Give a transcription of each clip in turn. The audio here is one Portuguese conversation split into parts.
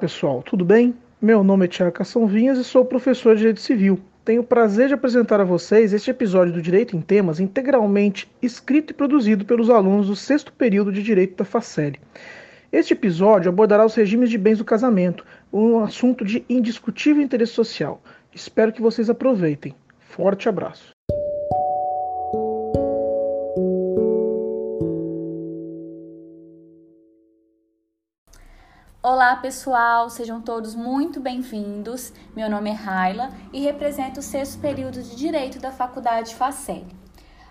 pessoal, tudo bem? Meu nome é Tiago Cação Vinhas e sou professor de Direito Civil. Tenho o prazer de apresentar a vocês este episódio do Direito em Temas integralmente escrito e produzido pelos alunos do sexto período de Direito da FACEL. Este episódio abordará os regimes de bens do casamento, um assunto de indiscutível interesse social. Espero que vocês aproveitem. Forte abraço. Olá pessoal, sejam todos muito bem-vindos. Meu nome é Raila e represento o sexto período de Direito da Faculdade Facel.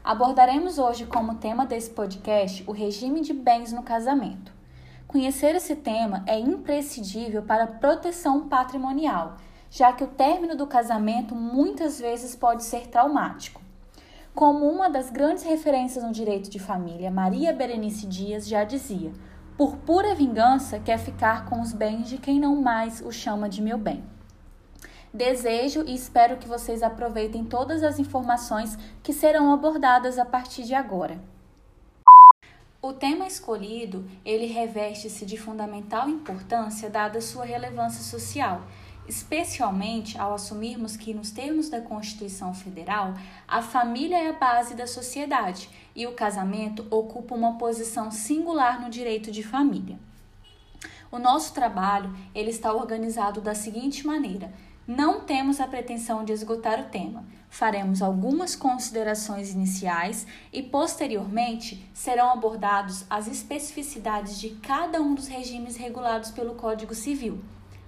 Abordaremos hoje como tema desse podcast o regime de bens no casamento. Conhecer esse tema é imprescindível para a proteção patrimonial, já que o término do casamento muitas vezes pode ser traumático. Como uma das grandes referências no direito de família, Maria Berenice Dias já dizia: por pura vingança, quer ficar com os bens de quem não mais o chama de meu bem. Desejo e espero que vocês aproveitem todas as informações que serão abordadas a partir de agora. O tema escolhido, ele reveste-se de fundamental importância dada sua relevância social especialmente ao assumirmos que, nos termos da Constituição Federal, a família é a base da sociedade e o casamento ocupa uma posição singular no direito de família. O nosso trabalho ele está organizado da seguinte maneira: não temos a pretensão de esgotar o tema. Faremos algumas considerações iniciais e, posteriormente, serão abordados as especificidades de cada um dos regimes regulados pelo Código Civil,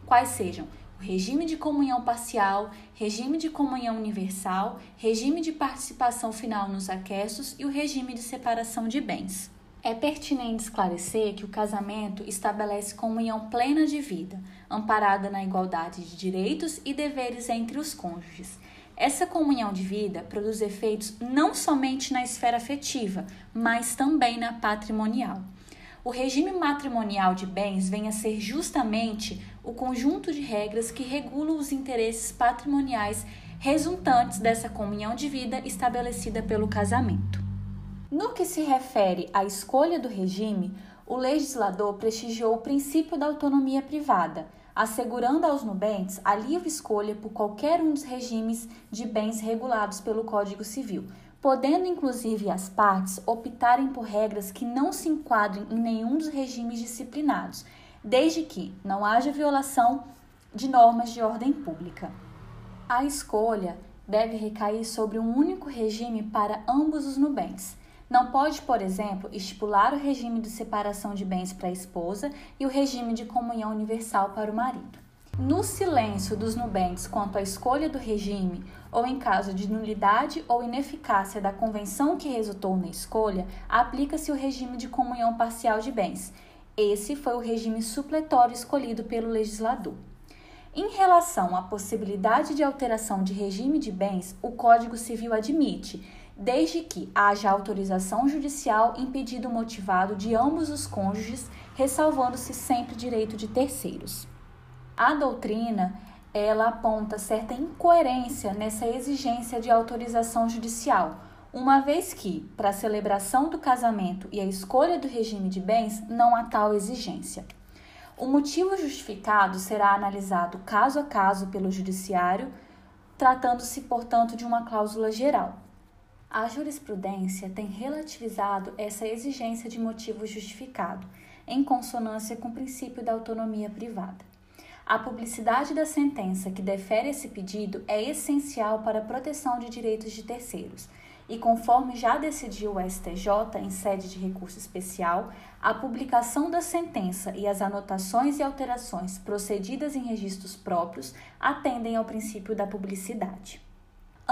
quais sejam regime de comunhão parcial, regime de comunhão universal, regime de participação final nos aquestos e o regime de separação de bens. É pertinente esclarecer que o casamento estabelece comunhão plena de vida, amparada na igualdade de direitos e deveres entre os cônjuges. Essa comunhão de vida produz efeitos não somente na esfera afetiva, mas também na patrimonial. O regime matrimonial de bens vem a ser justamente o conjunto de regras que regulam os interesses patrimoniais resultantes dessa comunhão de vida estabelecida pelo casamento. No que se refere à escolha do regime, o legislador prestigiou o princípio da autonomia privada, assegurando aos nubentes a livre escolha por qualquer um dos regimes de bens regulados pelo Código Civil, podendo inclusive as partes optarem por regras que não se enquadrem em nenhum dos regimes disciplinados, desde que não haja violação de normas de ordem pública. A escolha deve recair sobre um único regime para ambos os nubentes. Não pode, por exemplo, estipular o regime de separação de bens para a esposa e o regime de comunhão universal para o marido. No silêncio dos nubentes quanto à escolha do regime, ou em caso de nulidade ou ineficácia da convenção que resultou na escolha, aplica-se o regime de comunhão parcial de bens. Esse foi o regime supletório escolhido pelo legislador. Em relação à possibilidade de alteração de regime de bens, o Código Civil admite, desde que haja autorização judicial em pedido motivado de ambos os cônjuges, ressalvando-se sempre direito de terceiros. A doutrina ela aponta certa incoerência nessa exigência de autorização judicial, uma vez que, para a celebração do casamento e a escolha do regime de bens, não há tal exigência. O motivo justificado será analisado caso a caso pelo judiciário, tratando-se, portanto, de uma cláusula geral. A jurisprudência tem relativizado essa exigência de motivo justificado, em consonância com o princípio da autonomia privada. A publicidade da sentença que defere esse pedido é essencial para a proteção de direitos de terceiros. E conforme já decidiu o STJ em sede de recurso especial, a publicação da sentença e as anotações e alterações procedidas em registros próprios atendem ao princípio da publicidade.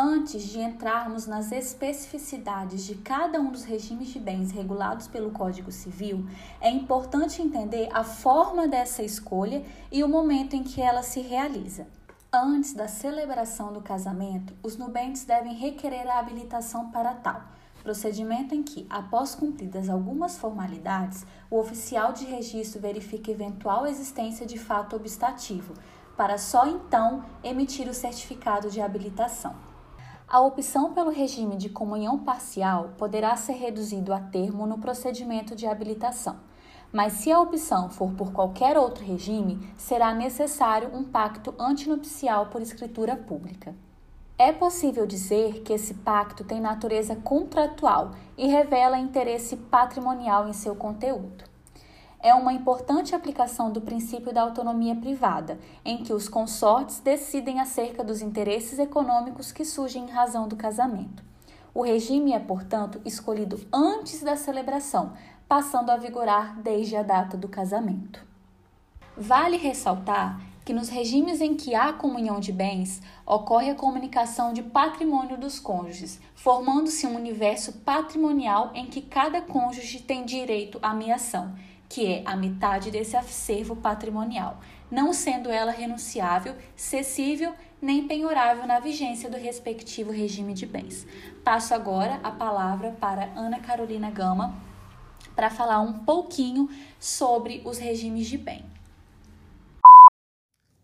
Antes de entrarmos nas especificidades de cada um dos regimes de bens regulados pelo Código Civil, é importante entender a forma dessa escolha e o momento em que ela se realiza. Antes da celebração do casamento, os nubentes devem requerer a habilitação para tal, procedimento em que, após cumpridas algumas formalidades, o oficial de registro verifica eventual existência de fato obstativo, para só então emitir o certificado de habilitação. A opção pelo regime de comunhão parcial poderá ser reduzido a termo no procedimento de habilitação, mas se a opção for por qualquer outro regime, será necessário um pacto antinupcial por escritura pública. É possível dizer que esse pacto tem natureza contratual e revela interesse patrimonial em seu conteúdo. É uma importante aplicação do princípio da autonomia privada, em que os consortes decidem acerca dos interesses econômicos que surgem em razão do casamento. O regime é, portanto, escolhido antes da celebração, passando a vigorar desde a data do casamento. Vale ressaltar que nos regimes em que há comunhão de bens, ocorre a comunicação de patrimônio dos cônjuges, formando-se um universo patrimonial em que cada cônjuge tem direito à meação, que é a metade desse acervo patrimonial, não sendo ela renunciável, cessível nem penhorável na vigência do respectivo regime de bens. Passo agora a palavra para Ana Carolina Gama para falar um pouquinho sobre os regimes de bem.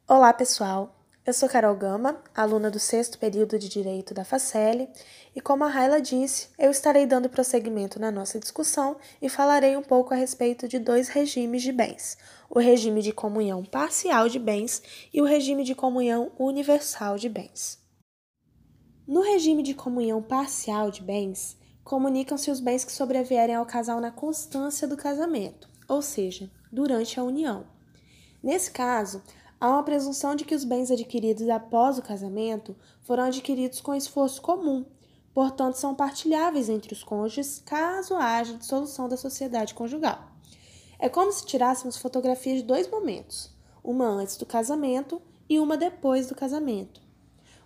Olá, pessoal. Eu sou Carol Gama, aluna do sexto período de Direito da Facele, e como a Raila disse, eu estarei dando prosseguimento na nossa discussão e falarei um pouco a respeito de dois regimes de bens: o regime de comunhão parcial de bens e o regime de comunhão universal de bens. No regime de comunhão parcial de bens, comunicam-se os bens que sobrevierem ao casal na constância do casamento, ou seja, durante a união. Nesse caso, há uma presunção de que os bens adquiridos após o casamento foram adquiridos com esforço comum, portanto, são partilháveis entre os cônjuges caso haja dissolução da sociedade conjugal. É como se tirássemos fotografias de dois momentos, uma antes do casamento e uma depois do casamento.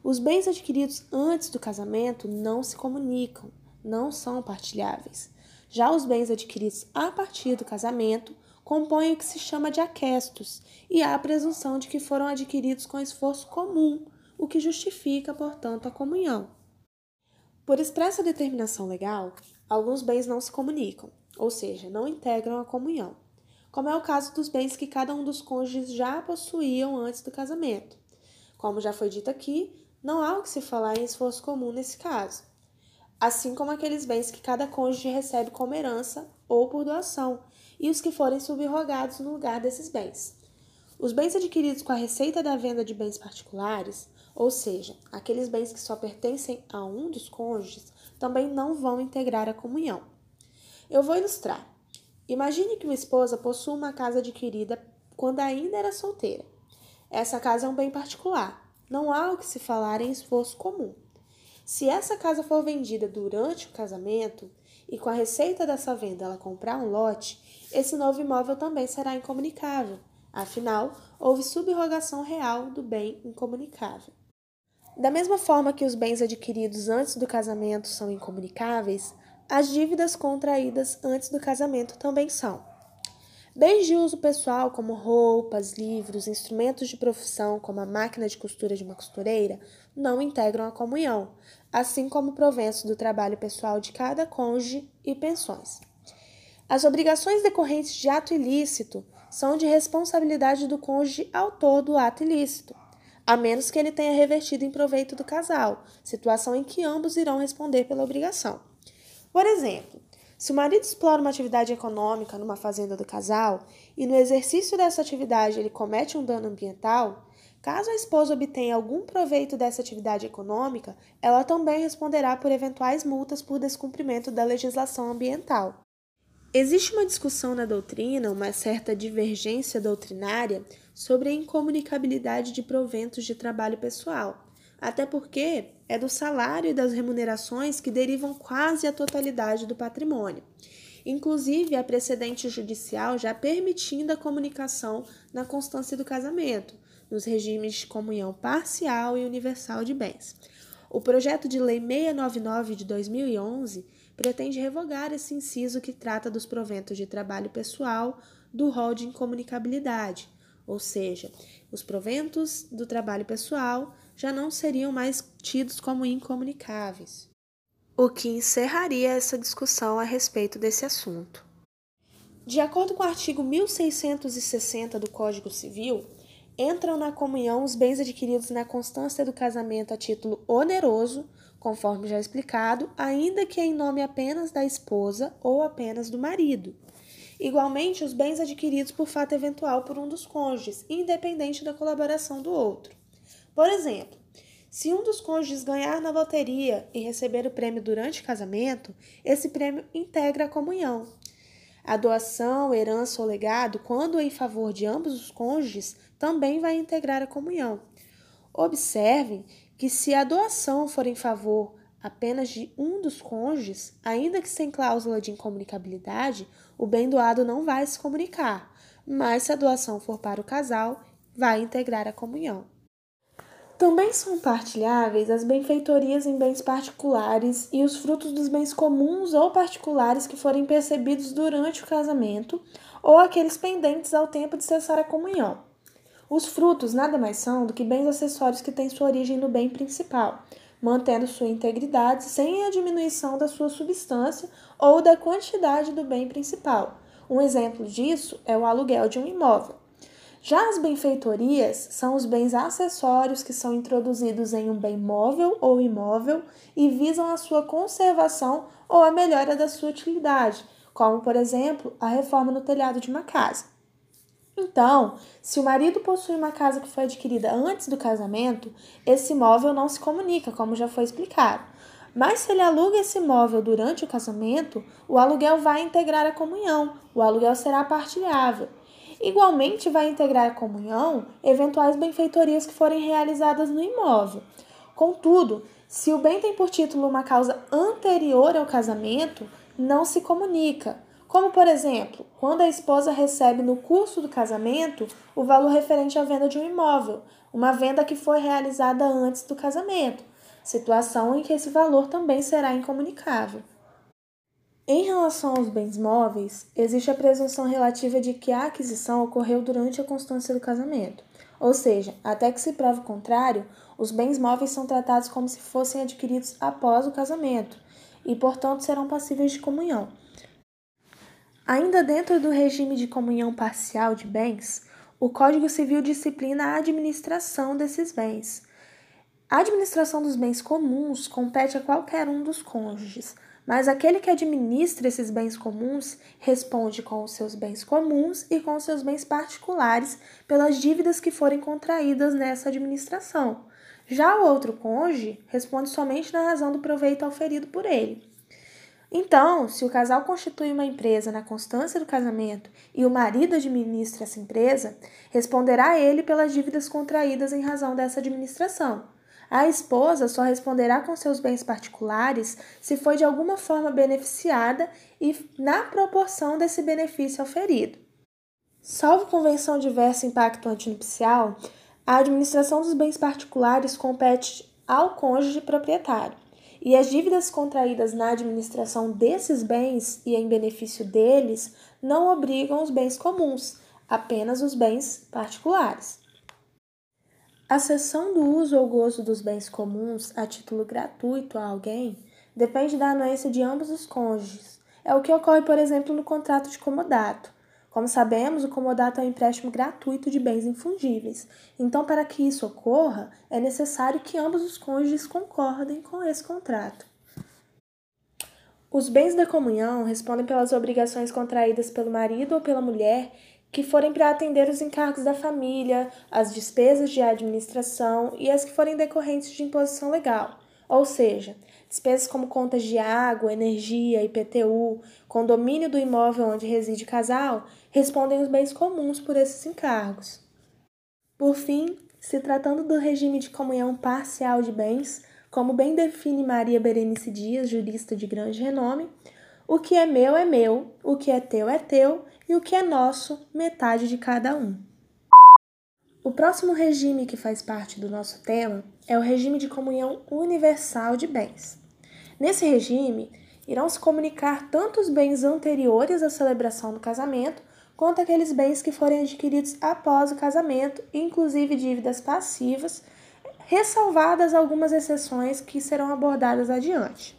Os bens adquiridos antes do casamento não se comunicam, não são partilháveis. Já os bens adquiridos a partir do casamento compõem o que se chama de aquestos, e há a presunção de que foram adquiridos com esforço comum, o que justifica, portanto, a comunhão. Por expressa determinação legal, alguns bens não se comunicam, ou seja, não integram a comunhão, como é o caso dos bens que cada um dos cônjuges já possuíam antes do casamento. Como já foi dito aqui, não há o que se falar em esforço comum nesse caso, assim como aqueles bens que cada cônjuge recebe como herança ou por doação, e os que forem subrogados no lugar desses bens. Os bens adquiridos com a receita da venda de bens particulares, ou seja, aqueles bens que só pertencem a um dos cônjuges, também não vão integrar a comunhão. Eu vou ilustrar. Imagine que uma esposa possua uma casa adquirida quando ainda era solteira. Essa casa é um bem particular. Não há o que se falar em esforço comum. Se essa casa for vendida durante o casamento e com a receita dessa venda ela comprar um lote, esse novo imóvel também será incomunicável. Afinal, houve subrogação real do bem incomunicável. Da mesma forma que os bens adquiridos antes do casamento são incomunicáveis, as dívidas contraídas antes do casamento também são. Bens de uso pessoal, como roupas, livros, instrumentos de profissão, como a máquina de costura de uma costureira, não integram a comunhão, assim como proventos do trabalho pessoal de cada cônjuge e pensões. As obrigações decorrentes de ato ilícito são de responsabilidade do cônjuge autor do ato ilícito, a menos que ele tenha revertido em proveito do casal, situação em que ambos irão responder pela obrigação. Por exemplo, se o marido explora uma atividade econômica numa fazenda do casal e no exercício dessa atividade ele comete um dano ambiental, caso a esposa obtenha algum proveito dessa atividade econômica, ela também responderá por eventuais multas por descumprimento da legislação ambiental. Existe uma discussão na doutrina, uma certa divergência doutrinária sobre a incomunicabilidade de proventos de trabalho pessoal, até porque é do salário e das remunerações que derivam quase a totalidade do patrimônio. Inclusive, há precedente judicial já permitindo a comunicação na constância do casamento, nos regimes de comunhão parcial e universal de bens. O projeto de lei 699 de 2011 pretende revogar esse inciso que trata dos proventos de trabalho pessoal do rol de incomunicabilidade, ou seja, os proventos do trabalho pessoal já não seriam mais tidos como incomunicáveis. O que encerraria essa discussão a respeito desse assunto. De acordo com o artigo 1660 do Código Civil, entram na comunhão os bens adquiridos na constância do casamento a título oneroso conforme já explicado, ainda que em nome apenas da esposa ou apenas do marido. Igualmente, os bens adquiridos por fato eventual por um dos cônjuges, independente da colaboração do outro. Por exemplo, se um dos cônjuges ganhar na loteria e receber o prêmio durante o casamento, esse prêmio integra a comunhão. A doação, herança ou legado, quando em favor de ambos os cônjuges, também vai integrar a comunhão. Observem que se a doação for em favor apenas de um dos cônjuges, ainda que sem cláusula de incomunicabilidade, o bem doado não vai se comunicar, mas se a doação for para o casal, vai integrar a comunhão. Também são partilháveis as benfeitorias em bens particulares e os frutos dos bens comuns ou particulares que forem percebidos durante o casamento ou aqueles pendentes ao tempo de cessar a comunhão. Os frutos nada mais são do que bens acessórios que têm sua origem no bem principal, mantendo sua integridade sem a diminuição da sua substância ou da quantidade do bem principal. Um exemplo disso é o aluguel de um imóvel. Já as benfeitorias são os bens acessórios que são introduzidos em um bem móvel ou imóvel e visam a sua conservação ou a melhora da sua utilidade, como, por exemplo, a reforma no telhado de uma casa. Então, se o marido possui uma casa que foi adquirida antes do casamento, esse imóvel não se comunica, como já foi explicado. Mas se ele aluga esse imóvel durante o casamento, o aluguel vai integrar a comunhão, o aluguel será partilhável. Igualmente, vai integrar a comunhão eventuais benfeitorias que forem realizadas no imóvel. Contudo, se o bem tem por título uma causa anterior ao casamento, não se comunica. Como, por exemplo, quando a esposa recebe no curso do casamento o valor referente à venda de um imóvel, uma venda que foi realizada antes do casamento, situação em que esse valor também será incomunicável. Em relação aos bens móveis, existe a presunção relativa de que a aquisição ocorreu durante a constância do casamento. Ou seja, até que se prove o contrário, os bens móveis são tratados como se fossem adquiridos após o casamento e, portanto, serão passíveis de comunhão. Ainda dentro do regime de comunhão parcial de bens, o Código Civil disciplina a administração desses bens. A administração dos bens comuns compete a qualquer um dos cônjuges, mas aquele que administra esses bens comuns responde com os seus bens comuns e com os seus bens particulares pelas dívidas que forem contraídas nessa administração. Já o outro cônjuge responde somente na razão do proveito auferido por ele. Então, se o casal constitui uma empresa na constância do casamento e o marido administra essa empresa, responderá ele pelas dívidas contraídas em razão dessa administração. A esposa só responderá com seus bens particulares se foi de alguma forma beneficiada e na proporção desse benefício auferido. Salvo convenção diversa impacto antinupcial, a administração dos bens particulares compete ao cônjuge proprietário, e as dívidas contraídas na administração desses bens e em benefício deles não obrigam os bens comuns, apenas os bens particulares. A cessão do uso ou gozo dos bens comuns a título gratuito a alguém depende da anuência de ambos os cônjuges. É o que ocorre, por exemplo, no contrato de comodato. Como sabemos, o comodato é um empréstimo gratuito de bens infungíveis. Então, para que isso ocorra, é necessário que ambos os cônjuges concordem com esse contrato. Os bens da comunhão respondem pelas obrigações contraídas pelo marido ou pela mulher que forem para atender os encargos da família, as despesas de administração e as que forem decorrentes de imposição legal, ou seja, despesas como contas de água, energia, IPTU, condomínio do imóvel onde reside o casal, respondem os bens comuns por esses encargos. Por fim, se tratando do regime de comunhão parcial de bens, como bem define Maria Berenice Dias, jurista de grande renome, o que é meu é meu, o que é teu é teu e o que é nosso, metade de cada um. O próximo regime que faz parte do nosso tema é o regime de comunhão universal de bens. Nesse regime, irão se comunicar tanto os bens anteriores à celebração do casamento, quanto aqueles bens que forem adquiridos após o casamento, inclusive dívidas passivas, ressalvadas algumas exceções que serão abordadas adiante.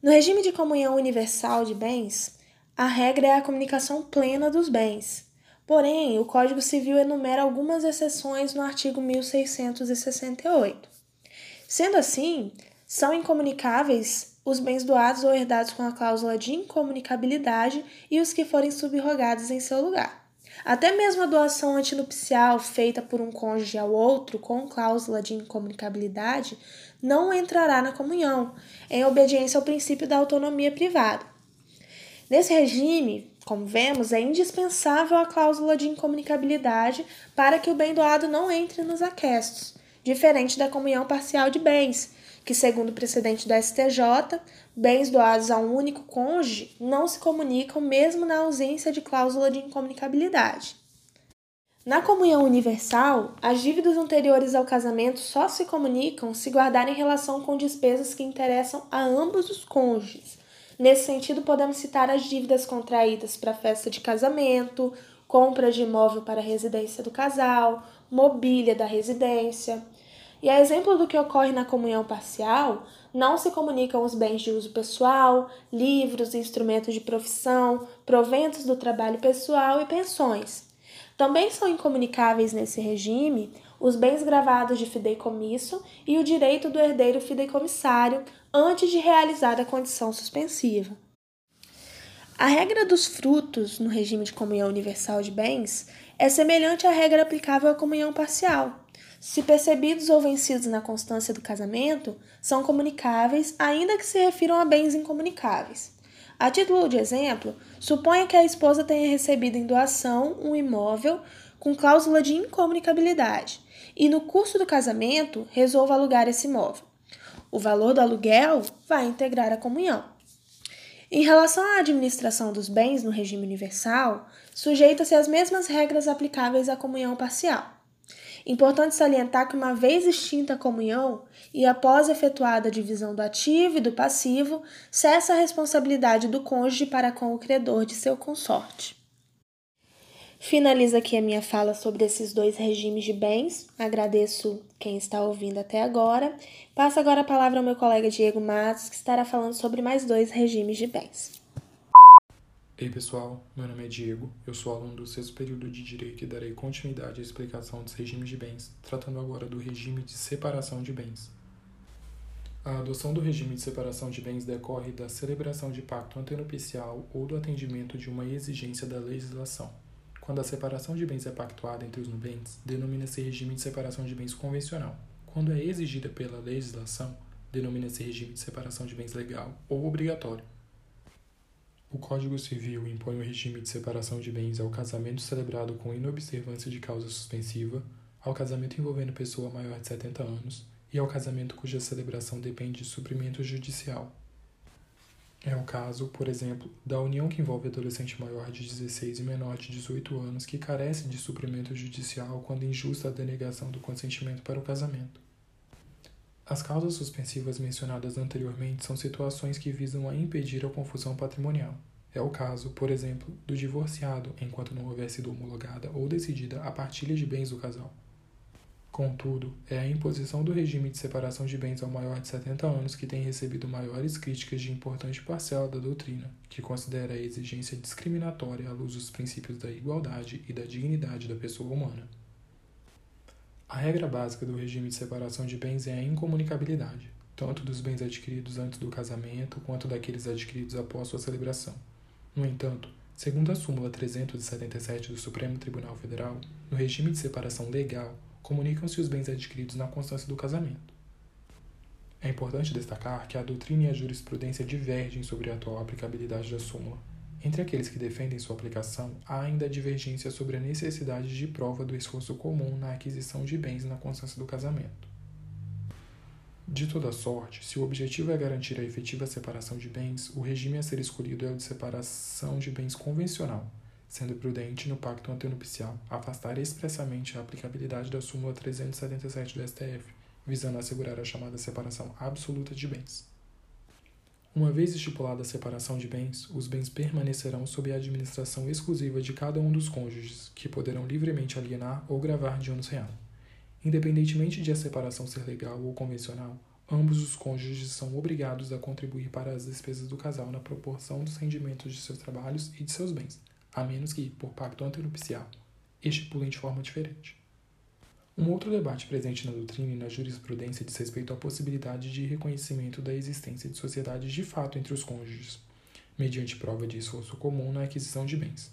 No regime de comunhão universal de bens, a regra é a comunicação plena dos bens. Porém, o Código Civil enumera algumas exceções no artigo 1668. Sendo assim, são incomunicáveis os bens doados ou herdados com a cláusula de incomunicabilidade e os que forem subrogados em seu lugar. Até mesmo a doação antinupcial feita por um cônjuge ao outro com cláusula de incomunicabilidade não entrará na comunhão, em obediência ao princípio da autonomia privada. Nesse regime, como vemos, é indispensável a cláusula de incomunicabilidade para que o bem doado não entre nos aquestos, diferente da comunhão parcial de bens, que, segundo o precedente da STJ, bens doados a um único cônjuge não se comunicam mesmo na ausência de cláusula de incomunicabilidade. Na comunhão universal, as dívidas anteriores ao casamento só se comunicam se guardarem relação com despesas que interessam a ambos os cônjuges. Nesse sentido, podemos citar as dívidas contraídas para festa de casamento, compra de imóvel para a residência do casal, mobília da residência. E a exemplo do que ocorre na comunhão parcial, não se comunicam os bens de uso pessoal, livros, instrumentos de profissão, proventos do trabalho pessoal e pensões. Também são incomunicáveis nesse regime os bens gravados de fideicomisso e o direito do herdeiro fideicomissário antes de realizar a condição suspensiva. A regra dos frutos no regime de comunhão universal de bens é semelhante à regra aplicável à comunhão parcial se percebidos ou vencidos na constância do casamento, são comunicáveis, ainda que se refiram a bens incomunicáveis. A título de exemplo, suponha que a esposa tenha recebido em doação um imóvel com cláusula de incomunicabilidade e, no curso do casamento, resolva alugar esse imóvel. O valor do aluguel vai integrar a comunhão. Em relação à administração dos bens no regime universal, sujeita-se às mesmas regras aplicáveis à comunhão parcial. Importante salientar que, uma vez extinta a comunhão e após efetuada a divisão do ativo e do passivo, cessa a responsabilidade do cônjuge para com o credor de seu consorte. Finaliza aqui a minha fala sobre esses dois regimes de bens. Agradeço quem está ouvindo até agora. Passo agora a palavra ao meu colega Diego Matos, que estará falando sobre mais dois regimes de bens. Ei pessoal, meu nome é Diego, eu sou aluno do sexto período de Direito e darei continuidade à explicação dos regimes de bens, tratando agora do regime de separação de bens. A adoção do regime de separação de bens decorre da celebração de pacto antenupcial ou do atendimento de uma exigência da legislação. Quando a separação de bens é pactuada entre os nubentes, denomina-se regime de separação de bens convencional. Quando é exigida pela legislação, denomina-se regime de separação de bens legal ou obrigatório. O Código Civil impõe o regime de separação de bens ao casamento celebrado com inobservância de causa suspensiva, ao casamento envolvendo pessoa maior de 70 anos e ao casamento cuja celebração depende de suprimento judicial. É o caso, por exemplo, da união que envolve adolescente maior de 16 e menor de 18 anos que carece de suprimento judicial quando injusta a denegação do consentimento para o casamento. As causas suspensivas mencionadas anteriormente são situações que visam a impedir a confusão patrimonial. É o caso, por exemplo, do divorciado enquanto não houver sido homologada ou decidida a partilha de bens do casal. Contudo, é a imposição do regime de separação de bens ao maior de 70 anos que tem recebido maiores críticas de importante parcela da doutrina, que considera a exigência discriminatória à luz dos princípios da igualdade e da dignidade da pessoa humana. A regra básica do regime de separação de bens é a incomunicabilidade, tanto dos bens adquiridos antes do casamento quanto daqueles adquiridos após sua celebração. No entanto, segundo a súmula 377 do Supremo Tribunal Federal, no regime de separação legal, comunicam-se os bens adquiridos na constância do casamento. É importante destacar que a doutrina e a jurisprudência divergem sobre a atual aplicabilidade da súmula, entre aqueles que defendem sua aplicação, há ainda divergência sobre a necessidade de prova do esforço comum na aquisição de bens na constância do casamento. De toda sorte, se o objetivo é garantir a efetiva separação de bens, o regime a ser escolhido é o de separação de bens convencional, sendo prudente no pacto antenupcial afastar expressamente a aplicabilidade da súmula 377 do STF, visando assegurar a chamada separação absoluta de bens. Uma vez estipulada a separação de bens, os bens permanecerão sob a administração exclusiva de cada um dos cônjuges, que poderão livremente alienar ou gravar de ônus real. Independentemente de a separação ser legal ou convencional, ambos os cônjuges são obrigados a contribuir para as despesas do casal na proporção dos rendimentos de seus trabalhos e de seus bens, a menos que, por pacto antenupcial, estipulem de forma diferente. Um outro debate presente na doutrina e na jurisprudência diz respeito à possibilidade de reconhecimento da existência de sociedades de fato entre os cônjuges, mediante prova de esforço comum na aquisição de bens.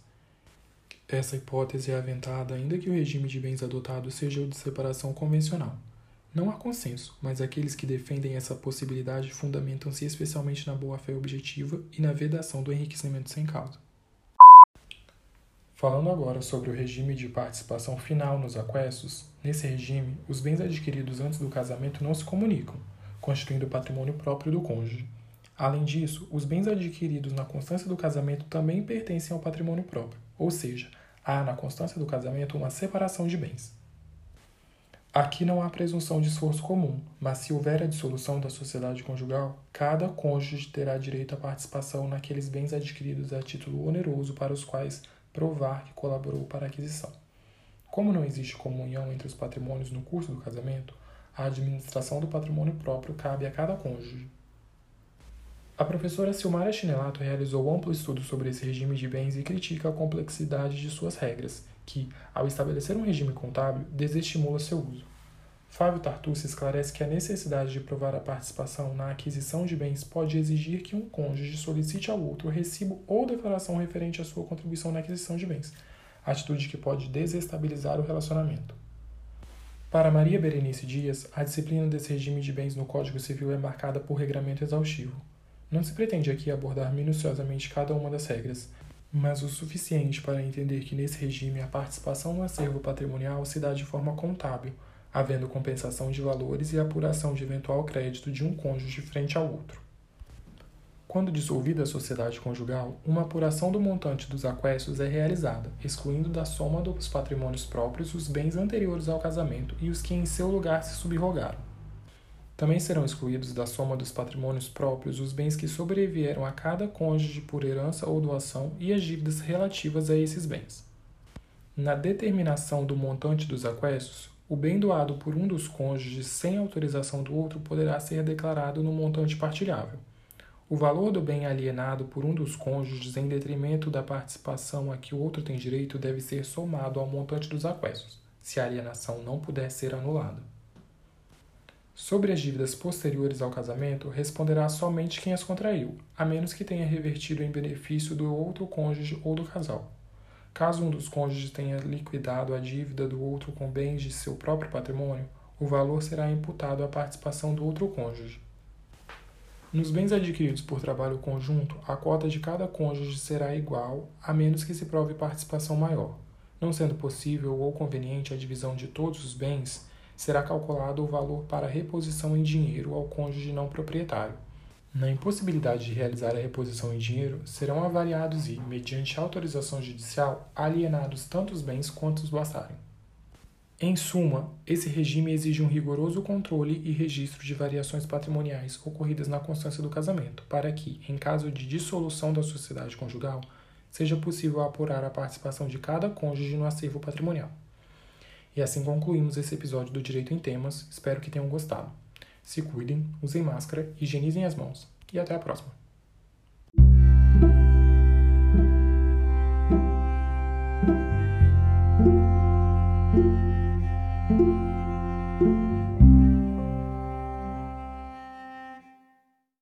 Essa hipótese é aventada ainda que o regime de bens adotado seja o de separação convencional. Não há consenso, mas aqueles que defendem essa possibilidade fundamentam-se especialmente na boa-fé objetiva e na vedação do enriquecimento sem causa. Falando agora sobre o regime de participação final nos aquestos, nesse regime, os bens adquiridos antes do casamento não se comunicam, constituindo patrimônio próprio do cônjuge. Além disso, os bens adquiridos na constância do casamento também pertencem ao patrimônio próprio, ou seja, há na constância do casamento uma separação de bens. Aqui não há presunção de esforço comum, mas se houver a dissolução da sociedade conjugal, cada cônjuge terá direito à participação naqueles bens adquiridos a título oneroso para os quais provar que colaborou para a aquisição. Como não existe comunhão entre os patrimônios no curso do casamento, a administração do patrimônio próprio cabe a cada cônjuge. A professora Silmara Chinelato realizou amplo estudo sobre esse regime de bens e critica a complexidade de suas regras, que, ao estabelecer um regime contábil, desestimula seu uso. Fábio Tartucci esclarece que a necessidade de provar a participação na aquisição de bens pode exigir que um cônjuge solicite ao outro recibo ou declaração referente à sua contribuição na aquisição de bens, atitude que pode desestabilizar o relacionamento. Para Maria Berenice Dias, a disciplina desse regime de bens no Código Civil é marcada por regramento exaustivo. Não se pretende aqui abordar minuciosamente cada uma das regras, mas o suficiente para entender que nesse regime a participação no acervo patrimonial se dá de forma contábil, havendo compensação de valores e apuração de eventual crédito de um cônjuge frente ao outro. Quando dissolvida a sociedade conjugal, uma apuração do montante dos aquestos é realizada, excluindo da soma dos patrimônios próprios os bens anteriores ao casamento e os que em seu lugar se subrogaram. Também serão excluídos da soma dos patrimônios próprios os bens que sobrevieram a cada cônjuge por herança ou doação e as dívidas relativas a esses bens. Na determinação do montante dos aquestos, o bem doado por um dos cônjuges sem autorização do outro poderá ser declarado no montante partilhável. O valor do bem alienado por um dos cônjuges em detrimento da participação a que o outro tem direito deve ser somado ao montante dos aquestos, se a alienação não puder ser anulada. Sobre as dívidas posteriores ao casamento, responderá somente quem as contraiu, a menos que tenha revertido em benefício do outro cônjuge ou do casal. Caso um dos cônjuges tenha liquidado a dívida do outro com bens de seu próprio patrimônio, o valor será imputado à participação do outro cônjuge. Nos bens adquiridos por trabalho conjunto, a cota de cada cônjuge será igual, a menos que se prove participação maior. Não sendo possível ou conveniente a divisão de todos os bens, será calculado o valor para reposição em dinheiro ao cônjuge não proprietário. Na impossibilidade de realizar a reposição em dinheiro, serão avaliados e, mediante autorização judicial, alienados tanto os bens quanto os bastarem. Em suma, esse regime exige um rigoroso controle e registro de variações patrimoniais ocorridas na constância do casamento, para que, em caso de dissolução da sociedade conjugal, seja possível apurar a participação de cada cônjuge no acervo patrimonial. E assim concluímos esse episódio do Direito em Temas. Espero que tenham gostado. Se cuidem, usem máscara, higienizem as mãos e até a próxima!